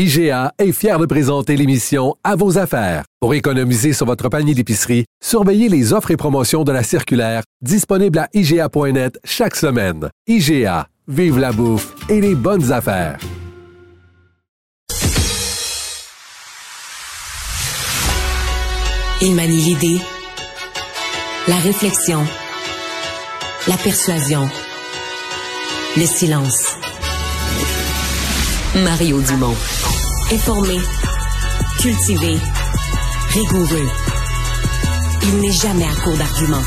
IGA est fier de présenter l'émission À vos affaires. Pour économiser sur votre panier d'épicerie, surveillez les offres et promotions de la circulaire disponible à IGA.net chaque semaine. IGA, vive la bouffe et les bonnes affaires. Il manie l'idée, la réflexion, la persuasion, le silence. Mario Dumont. Informé, cultivé, rigoureux. Il n'est jamais à court d'arguments.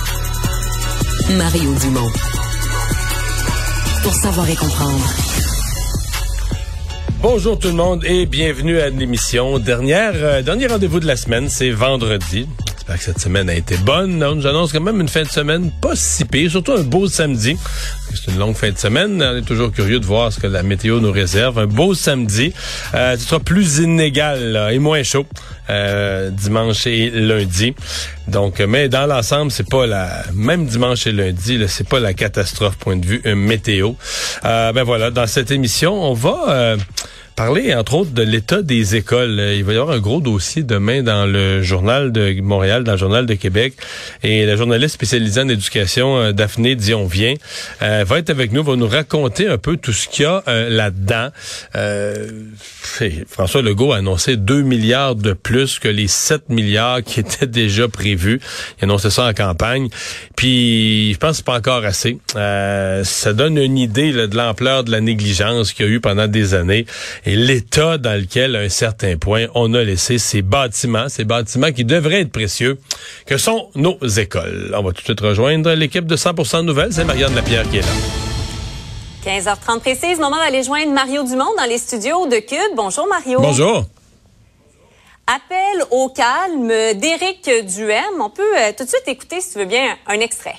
Mario Dumont. Pour savoir et comprendre. Bonjour tout le monde et bienvenue à l'émission. Dernière, euh, dernier rendez-vous de la semaine, c'est vendredi. J'espère que cette semaine a été bonne. J'annonce quand même une fin de semaine pas si pire, surtout un beau samedi. C'est une longue fin de semaine. On est toujours curieux de voir ce que la météo nous réserve. Un beau samedi. Euh, ce sera plus inégal là, et moins chaud euh, dimanche et lundi. Donc, mais dans l'ensemble, c'est pas la même dimanche et lundi, c'est pas la catastrophe point de vue euh, météo. Euh, ben voilà, dans cette émission, on va euh, parler, entre autres, de l'état des écoles. Euh, Il va y avoir un gros dossier demain dans le journal de Montréal, dans le journal de Québec. Et la journaliste spécialisée en éducation, euh, Daphné Dion-Vient, euh, va être avec nous, va nous raconter un peu tout ce qu'il y a là-dedans. François Legault a annoncé 2 milliards de plus que les 7 milliards qui étaient déjà prévus. Il a annoncé ça en campagne. Puis, je pense que c'est pas encore assez. Ça donne une idée de l'ampleur de la négligence qu'il y a eu pendant des années l'état dans lequel, à un certain point, on a laissé ces bâtiments, ces bâtiments qui devraient être précieux, que sont nos écoles. On va tout de suite rejoindre l'équipe de 100% Nouvelles. C'est Marianne Lapierre qui est là. 15h30 précise, moment d'aller joindre Mario Dumont dans les studios de CUD. Bonjour Mario. Bonjour. Appel au calme d'Éric Duhem. On peut euh, tout de suite écouter, si tu veux bien, un extrait.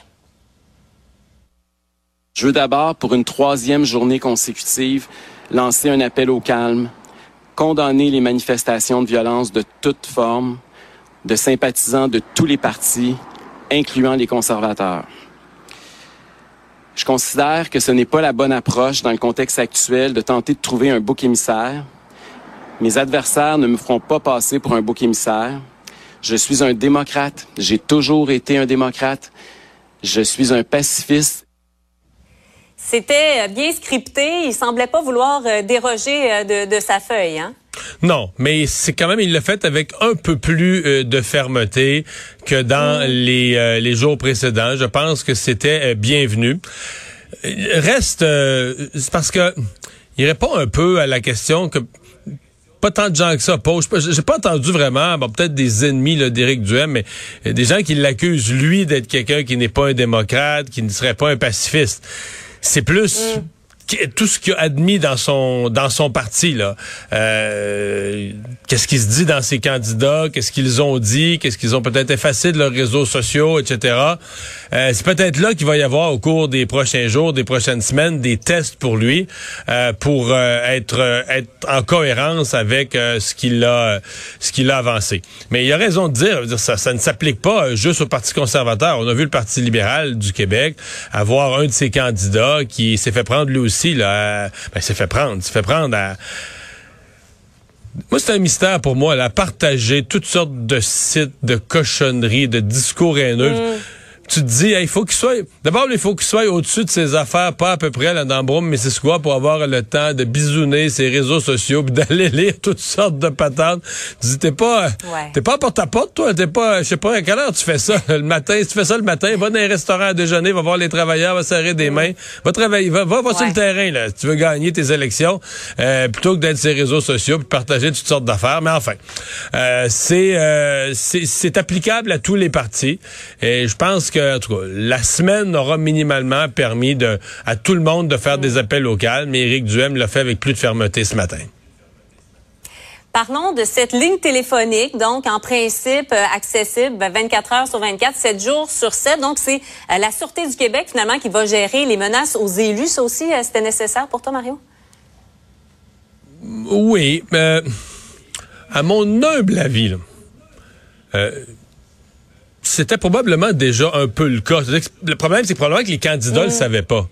Je veux d'abord, pour une troisième journée consécutive, lancer un appel au calme, condamner les manifestations de violence de toute forme, de sympathisants de tous les partis, incluant les conservateurs. Je considère que ce n'est pas la bonne approche dans le contexte actuel de tenter de trouver un bouc émissaire. Mes adversaires ne me feront pas passer pour un bouc émissaire. Je suis un démocrate. J'ai toujours été un démocrate. Je suis un pacifiste C'était bien scripté. Il semblait pas vouloir euh, déroger euh, de, de sa feuille. Hein? Non, mais c'est quand même, il l'a fait avec un peu plus euh, de fermeté que dans les, euh, les jours précédents. Je pense que c'était euh, bienvenu. Reste, c'est parce que il répond un peu à la question que pas tant de gens que ça posent. J'ai pas entendu vraiment, bon, peut-être des ennemis d'Éric Duhem, mais des gens qui l'accusent, lui, d'être quelqu'un qui n'est pas un démocrate, qui ne serait pas un pacifiste. C'est plus... qui- tout ce qu'il a admis dans son dans son parti là, Euh, qu'est-ce qui se dit dans ses candidats, qu'est-ce qu'ils ont dit, qu'est-ce qu'ils ont peut-être effacé de leurs réseaux sociaux, etc. Euh, c'est peut-être là qu'il va y avoir au cours des prochains jours, des prochaines semaines, des tests pour lui euh, pour euh, être euh, être en cohérence avec ce qu'il a ce qu'il a avancé. Mais il a raison de dire, ça ça ne s'applique pas juste au Parti conservateur. On a vu le Parti libéral du Québec avoir un de ses candidats qui s'est fait prendre lui aussi là, à- ben, s'est fait prendre, s'est fait prendre à moi, c'est un mystère pour moi, là, partager toutes sortes de sites, de cochonneries, de discours haineux. Tu te dis, il faut qu'il soit. D'abord, il faut qu'il soit au-dessus de ses affaires, pas à peu près là dans Brome, mais c'est quoi pour avoir le temps de bisouner ses réseaux sociaux, puis d'aller lire toutes sortes de patentes. Tu dis, t'es pas, Ouais. t'es pas à porte-à-porte, toi? T'es pas, je sais pas, à quelle heure tu fais ça? Le matin. Si tu fais ça le matin, va dans un restaurant à déjeuner, va voir les travailleurs, va serrer des mains, va travailler, va, va, va sur le terrain là. Si tu veux gagner tes élections, euh, plutôt que d'être sur les réseaux sociaux, puis partager toutes sortes d'affaires. Mais enfin, euh, c'est, euh, c'est, c'est applicable à tous les partis. Et je pense que, en tout cas, la semaine aura minimalement permis de, à tout le monde de faire des appels au calme. Mais Éric Duhem l'a fait avec plus de fermeté ce matin. Parlons de cette ligne téléphonique, donc en principe euh, accessible 24 heures sur 24, 7 jours sur 7. Donc c'est euh, la Sûreté du Québec finalement qui va gérer les menaces aux élus. Ça aussi, euh, c'était nécessaire pour toi, Mario? Oui. à mon humble avis, là, c'était probablement déjà un peu le cas. Le problème, c'est probablement que les candidats ne le mm. savaient pas.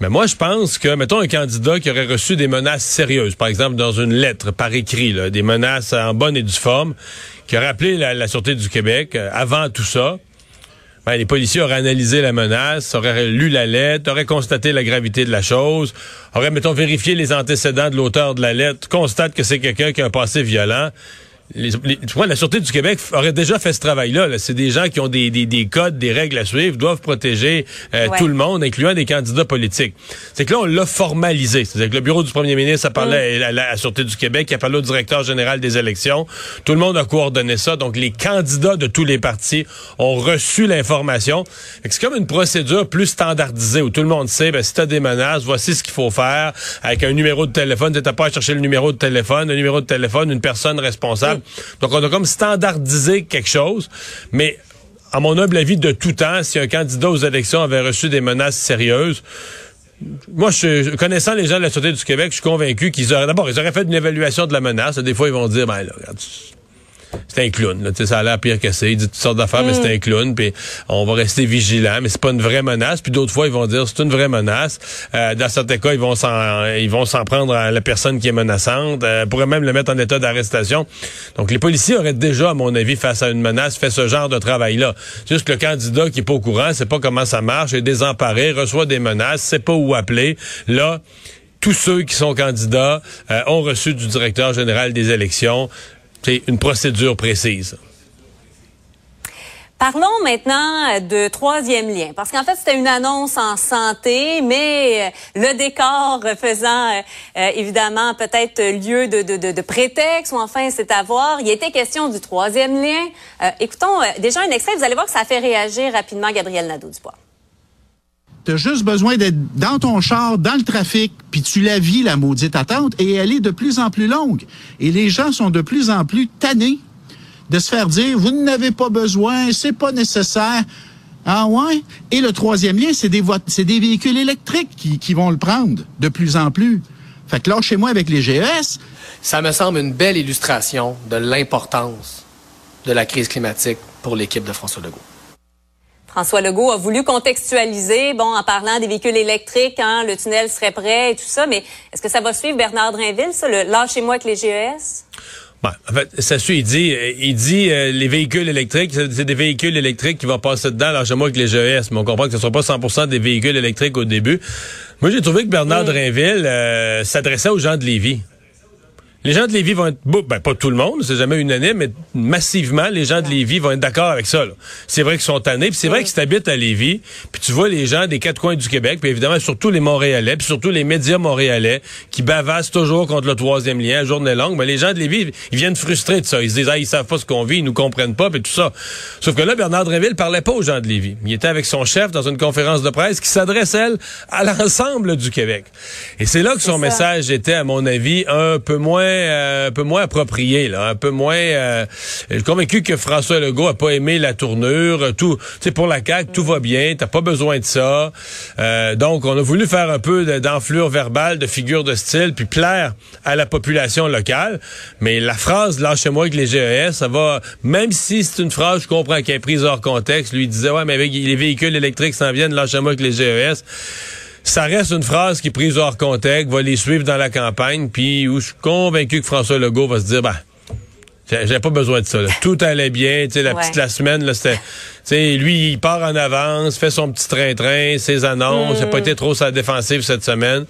Mais moi, je pense que, mettons, un candidat qui aurait reçu des menaces sérieuses, par exemple dans une lettre par écrit, des menaces en bonne et due forme, qui aurait appelé la, Sûreté du Québec euh, avant tout ça, ben, les policiers auraient analysé la menace, auraient lu la lettre, auraient constaté la gravité de la chose, auraient, mettons, vérifié les antécédents de l'auteur de la lettre, constate que c'est quelqu'un qui a un passé violent les, la Sûreté du Québec aurait déjà fait ce travail-là. c'est des gens qui ont des, des, codes, des règles à suivre, doivent protéger euh, tout le monde, incluant des candidats politiques. C'est que là, on l'a formalisé. C'est-à-dire que le bureau du premier ministre a parlé à, la, Sûreté du Québec, il a parlé au directeur général des élections. Tout le monde a coordonné ça. Donc, les candidats de tous les partis ont reçu l'information. C'est comme une procédure plus standardisée où tout le monde sait, ben, si tu as des menaces, voici ce qu'il faut faire avec un numéro de téléphone. Tu n'as pas à chercher le numéro de téléphone, un numéro de téléphone, une personne responsable. Donc, on a comme standardisé quelque chose, mais à mon humble avis, de tout temps, si un candidat aux élections avait reçu des menaces sérieuses, moi, je, connaissant les gens de la Sûreté du Québec, je suis convaincu qu'ils auraient, d'abord, ils auraient fait une évaluation de la menace. Des fois, ils vont dire, ben là, regarde, c'est un clown. Là. Ça a l'air pire que ça. Il dit toutes sortes d'affaires, mais c'est mm. un clown. Puis on va rester vigilant, mais c'est pas une vraie menace. Puis d'autres fois, ils vont dire c'est une vraie menace. Euh, dans certains cas, ils vont s'en ils vont s'en prendre à la personne qui est menaçante. Euh, pourraient même le mettre en état d'arrestation. Donc les policiers auraient déjà, à mon avis, face à une menace, fait ce genre de travail-là. Juste que le candidat qui est pas au courant, sait pas comment ça marche, est désemparé, reçoit des menaces, sait pas où appeler. Là, tous ceux qui sont candidats euh, ont reçu du directeur général des élections c'est une procédure précise. Parlons maintenant de troisième lien, parce qu'en fait, c'était une annonce en santé, mais euh, le décor faisant euh, euh, évidemment peut-être lieu de, prétexte, ou enfin, c'est à voir. Il était question du troisième lien. écoutons déjà un extrait, vous allez voir que ça fait réagir rapidement Gabriel Nadeau-Dubois. Tu as juste besoin d'être dans ton char, dans le trafic, puis tu la vis, la maudite attente, et elle est de plus en plus longue. Et les gens sont de plus en plus tannés de se faire dire, vous n'avez pas besoin, c'est pas nécessaire. Ah ouais? Et le troisième lien, c'est des, c'est des véhicules électriques qui, qui vont le prendre de plus en plus. Fait que là, chez moi, avec les GES... Ça me semble une belle illustration de l'importance de la crise climatique pour l'équipe de François Legault. François Legault a voulu contextualiser, bon, en parlant des véhicules électriques, hein, le tunnel serait prêt et tout ça, mais est-ce que ça va suivre Bernard Drinville, ça, le lâchez-moi avec les GES? Ben, en fait, ça suit, il dit, euh, il dit euh, les véhicules électriques, c'est des véhicules électriques qui vont passer dedans, lâchez-moi avec les GES, mais on comprend que ce ne sera pas 100% des véhicules électriques au début. Moi, j'ai trouvé que Bernard Drinville euh, s'adressait aux gens de Lévis. Les gens de Lévis vont être, ben pas tout le monde, c'est jamais unanime, mais massivement, les gens de Lévis vont être d'accord avec ça. C'est vrai qu'ils sont tannés, puis c'est vrai que si t'habites à Lévis, puis tu vois les gens des quatre coins du Québec, puis évidemment surtout les Montréalais, puis surtout les médias montréalais qui bavassent toujours contre le troisième lien, journée longue, mais les gens de Lévis, ils viennent frustrés de ça. Ils se disent, ah, ils savent pas ce qu'on vit, ils nous comprennent pas, puis tout ça. Sauf que là, Bernard Dréville parlait pas aux gens de Lévis. Il était avec son chef dans une conférence de presse qui s'adresse, elle, à l'ensemble du Québec. Et c'est là que son message était, à mon avis, un peu moins euh, un peu moins approprié, là, un peu moins. Euh, convaincu que François Legault a pas aimé la tournure. Tout, c'est pour la CAQ, tout va bien. T'as pas besoin de ça. Euh, donc, on a voulu faire un peu d'enflure verbale, de figure de style, puis plaire à la population locale. Mais la phrase "lâchez-moi avec les GES", ça va. Même si c'est une phrase, je comprends qu'elle est prise hors contexte. Lui disait ouais, mais avec les véhicules électriques s'en viennent, lâchez-moi avec les GES ça reste une phrase qui, prise hors contexte, va les suivre dans la campagne, puis où je suis convaincu que François Legault va se dire, ben, j'avais pas besoin de ça. Tout allait bien, tu sais, la petite la semaine, là, c'était, tu sais, lui, il part en avance, fait son petit train-train, ses annonces, il a pas mm. été trop sa défensive cette semaine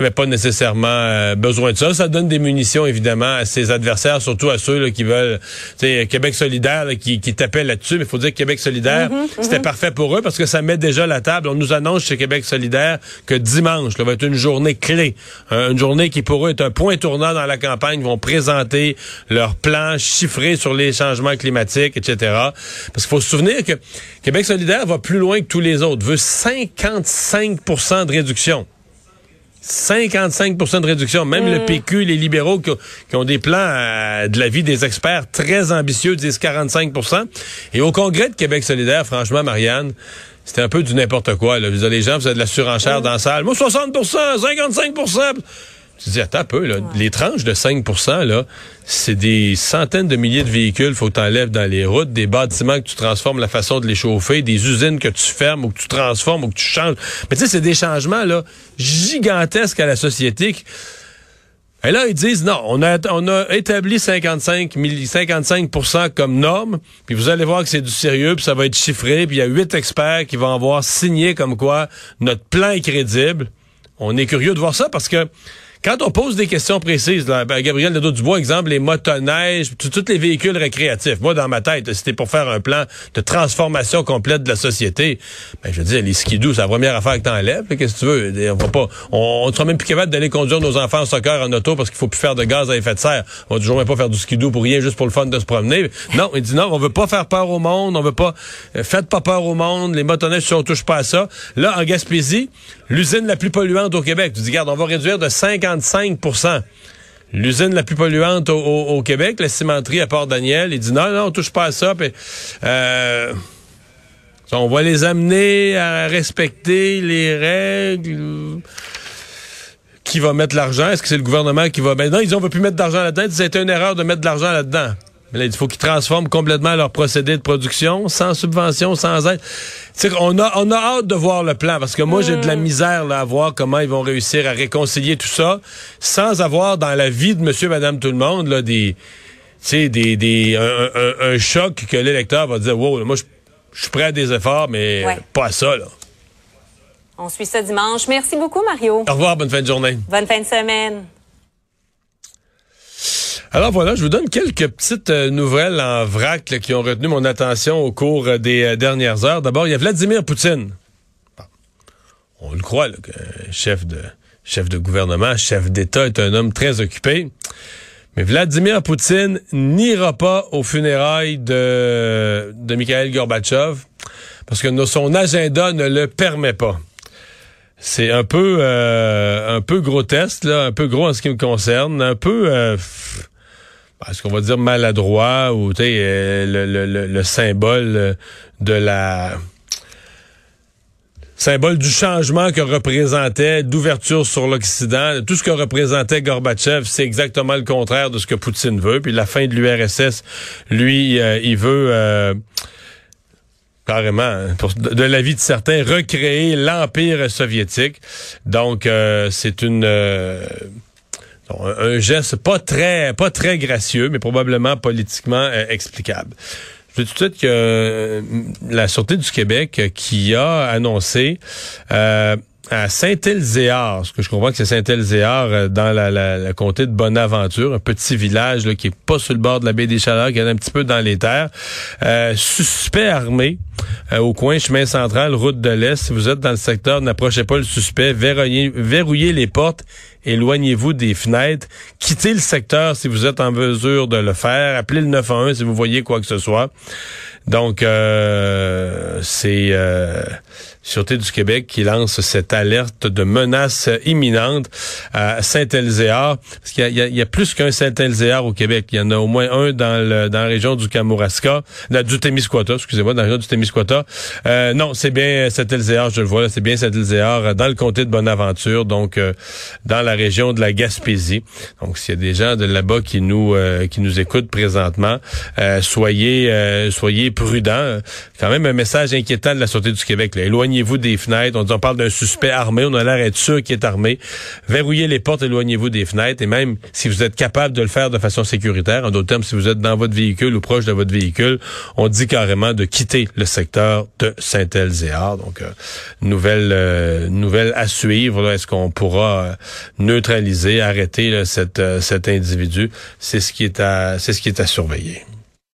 avait pas nécessairement euh, besoin de ça. Ça donne des munitions, évidemment, à ses adversaires, surtout à ceux là, qui veulent... Québec solidaire qui, qui tapait là-dessus, mais il faut dire que Québec solidaire, mhm, mhm. c'était parfait pour eux parce que ça met déjà la table. On nous annonce chez Québec solidaire que dimanche là, va être une journée clé. une journée qui, pour eux, est un point tournant dans la campagne. Ils vont présenter leur plan chiffré sur les changements climatiques, etc. Parce qu'il faut se souvenir que Québec solidaire va plus loin que tous les autres, veut 55 de réduction. 55% de réduction. Même le PQ, les libéraux qui, ont- qui ont des plans euh, de l'avis des experts très ambitieux disent 45% Et au Congrès de Québec solidaire, franchement, Marianne, c'était un peu du n'importe quoi. Là. Les gens faisaient de la surenchère dans la salle. Moi, 60% 55 tu dis, attends un peu, là. Les tranches de 5% là, c'est des centaines de milliers de véhicules, faut que tu enlèves dans les routes, des bâtiments que tu transformes la façon de les chauffer, des usines que tu fermes ou que tu transformes ou que tu changes. Mais tu sais, c'est des changements, là, gigantesques à la société. Et là, ils disent, non, on a, on a établi 55, milli- 55 comme norme, puis vous allez voir que c'est du sérieux, puis ça va être chiffré, puis il y a huit experts qui vont avoir signé comme quoi notre plan est crédible. On est curieux de voir ça parce que quand on pose des questions précises, là, ben, Gabriel Nadeau-Dubois, exemple, les motoneiges, tous les véhicules récréatifs. Moi, dans ma tête, c'était pour faire un plan de transformation complète de la société. Ben, je veux dire, les skidoo, c'est la première affaire que t'enlèves. Qu'est-ce que tu veux? On va pas, on, on sera même plus capable d'aller conduire nos enfants en soccer en auto parce qu'il faut plus faire de gaz à effet de serre. On va toujours même pas faire du skidoo pour rien, juste pour le fun de se promener. Non, il dit non, on veut pas faire peur au monde, on veut pas, euh, faites pas peur au monde, les motoneiges, si on touche pas à ça. Là, en Gaspésie, l'usine la plus polluante au Québec, tu dis, regarde, on va réduire de 55 L'usine la plus polluante au, Québec, la cimenterie à Port-Daniel, il dit non, non, on touche pas à ça. euh, on va les amener à respecter les règles. Qui va mettre l'argent? Est-ce que c'est le gouvernement qui va... Ben non, ils disent on veut plus mettre d'argent là-dedans. C'était une erreur de mettre de l'argent là-dedans. Mais là, il faut qu'ils transforment complètement leur procédé de production, sans subvention, sans aide. On a, on a hâte de voir le plan, parce que moi, j'ai de la misère là, à voir comment ils vont réussir à réconcilier tout ça, sans avoir dans la vie de monsieur, madame, tout le monde, là, des... Des, des, un, un- un choc que l'électeur va dire, wow, là, moi, je je suis prêt à des efforts, mais Ouais. pas à ça, là. On suit ça dimanche. Merci beaucoup, Mario. Au revoir, bonne fin de journée. Bonne fin de semaine. Alors voilà, je vous donne quelques petites euh, nouvelles en vrac qui ont retenu mon attention au cours euh, des euh, dernières heures. D'abord, il y a Vladimir Poutine. On le croit, là, que chef de chef de gouvernement, chef d'État est un homme très occupé. Mais Vladimir Poutine n'ira pas aux funérailles de, de Mikhail Gorbatchev parce que son agenda ne le permet pas. C'est un peu un peu grotesque, un peu gros en ce qui me concerne, un peu est-ce qu'on va dire maladroit ou tu sais, euh, le, le- le- le symbole euh, de la symbole du changement que représentait d'ouverture sur l'Occident. Tout ce que représentait Gorbatchev, c'est exactement le contraire de ce que Poutine veut. Puis la fin de l'URSS, lui, euh, il veut euh, carrément, hein, pour- de, l'avis de certains, recréer l'empire soviétique. Donc, euh, c'est une un, un geste pas très pas très gracieux, mais probablement politiquement euh, explicable. Je veux tout de suite que euh, la Sûreté du Québec euh, qui a annoncé à Saint-Elzéar, ce que je comprends que c'est Saint-Elzéar dans la, la, la comté de Bonaventure, un petit village là, qui est pas sur le bord de la baie des Chaleurs, qui est un petit peu dans les terres, suspect armé au coin chemin central, route de l'Est. Si vous êtes dans le secteur, n'approchez pas le suspect, verrouillez, verrouillez les portes, éloignez-vous des fenêtres, quittez le secteur si vous êtes en mesure de le faire, appelez le 911 si vous voyez quoi que ce soit. Donc, euh, c'est euh, Sûreté du Québec qui lance cette alerte de menace imminente à Saint-Elzéar. Parce qu'il y y y a plus qu'un Saint-Elzéar au Québec. Il y en a au moins un dans, le, dans la région du Kamouraska, du Témiscouata, excusez-moi, dans la région du Témiscouata. Euh, non, c'est bien Saint-Elzéar, je le vois, c'est bien Saint-Elzéar, euh, dans le comté de Bonaventure, donc euh, dans la région de la Gaspésie. Donc, s'il y a des gens de là-bas qui nous euh, qui nous écoutent présentement, euh, soyez euh, soyez prudents. Quand même un message inquiétant de la Sûreté du Québec. là. Éloignez-vous des fenêtres. On, on parle d'un suspect armé. On a l'air d'être sûr qu'il est armé. Verrouillez les portes, éloignez-vous des fenêtres. Et même si vous êtes capable de le faire de façon sécuritaire, en d'autres termes, si vous êtes dans votre véhicule ou proche de votre véhicule, on dit carrément de quitter le secteur de Saint-Elzéar. Donc, euh, nouvelle euh, nouvelle à suivre. Est-ce qu'on pourra euh, neutraliser, arrêter là, cet, euh, cet individu? C'est ce qui est à c'est ce qui est à surveiller.